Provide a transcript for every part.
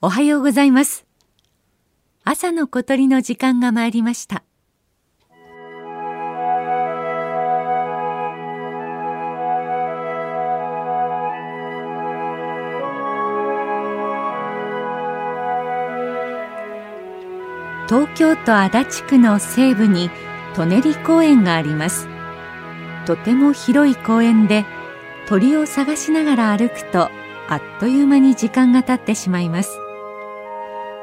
おはようございます。朝の小鳥の時間が参りました。東京都足立区の西部に舎人公園があります。とても広い公園で鳥を探しながら歩くとあっという間に時間が経ってしまいます。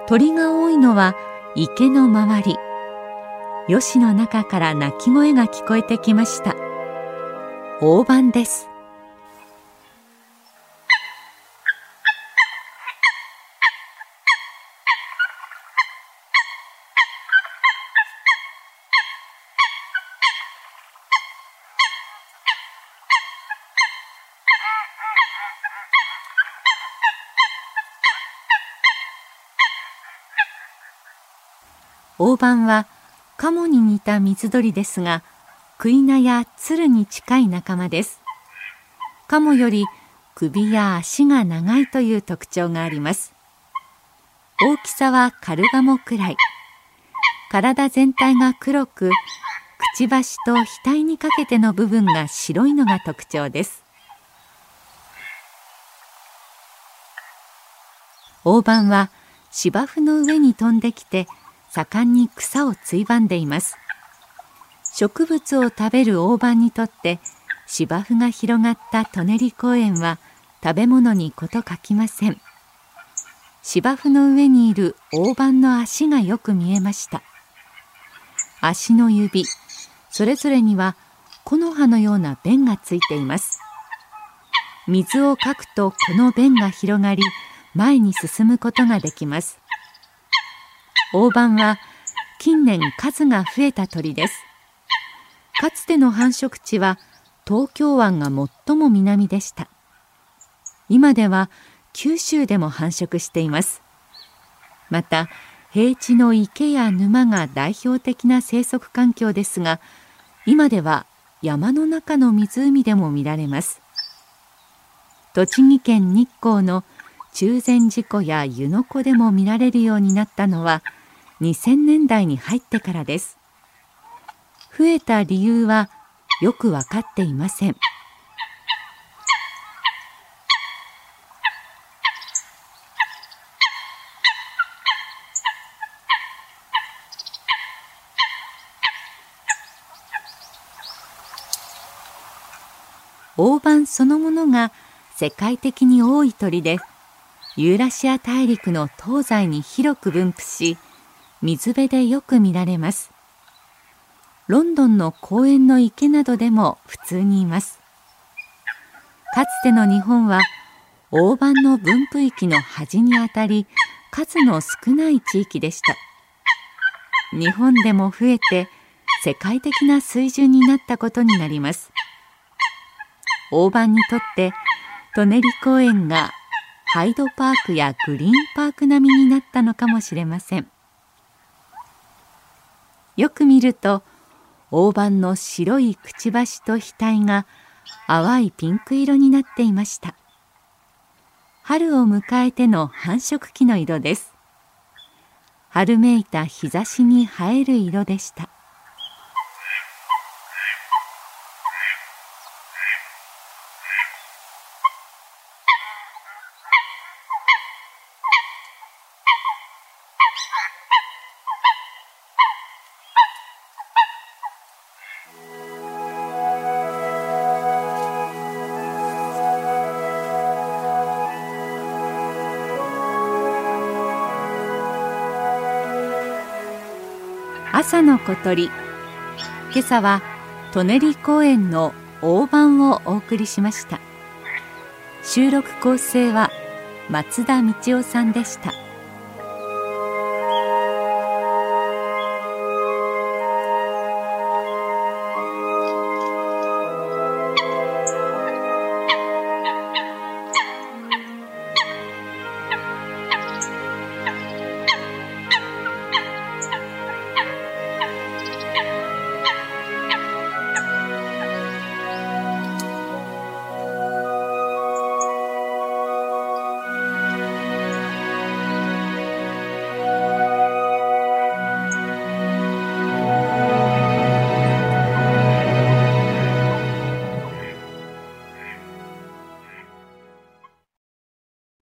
鳥が多いのは池の周り。吉の中から鳴き声が聞こえてきました。大判です。大判はカモに似た水鳥ですがクイナや鶴に近い仲間です。カモより首や足が長いという特徴があります。大きさはカルガモくらい。体全体が黒くくちばしと額にかけての部分が白いのが特徴です。大判は芝生の上に飛んできて盛んに草をついばんでいます。植物を食べる大判にとって芝生が広がった舎人公園は食べ物に事欠きません。芝生の上にいる大判の足がよく見えました。足の指それぞれには木の葉のような弁がついています。水をかくとこの弁が広がり前に進むことができます。大判は近年数が増えた鳥です。かつての繁殖地は東京湾が最も南でした。今では九州でも繁殖しています。また平地の池や沼が代表的な生息環境ですが今では山の中の湖でも見られます。栃木県日光の中禅寺湖や湯の湖でも見られるようになったのは2000年代に入ってからです。増えた理由はよく分かっていません。大判そのものが世界的に多い鳥でユーラシア大陸の東西に広く分布し水辺でよく見られます。ロンドンの公園の池などでも普通にいます。かつての日本は大判の分布域の端にあたり数の少ない地域でした。日本でも増えて世界的な水準になったことになります。大判にとって舎人公園がハイドパークやグリーンパーク並みになったのかもしれません。よく見ると大判の白いくちばしと額が淡いピンク色になっていました。春を迎えての繁殖期の色です。春めいた日差しに映える色でした。朝の小鳥。今朝は舎人公園の大盤をお送りしました。収録構成は松田道夫さんでした。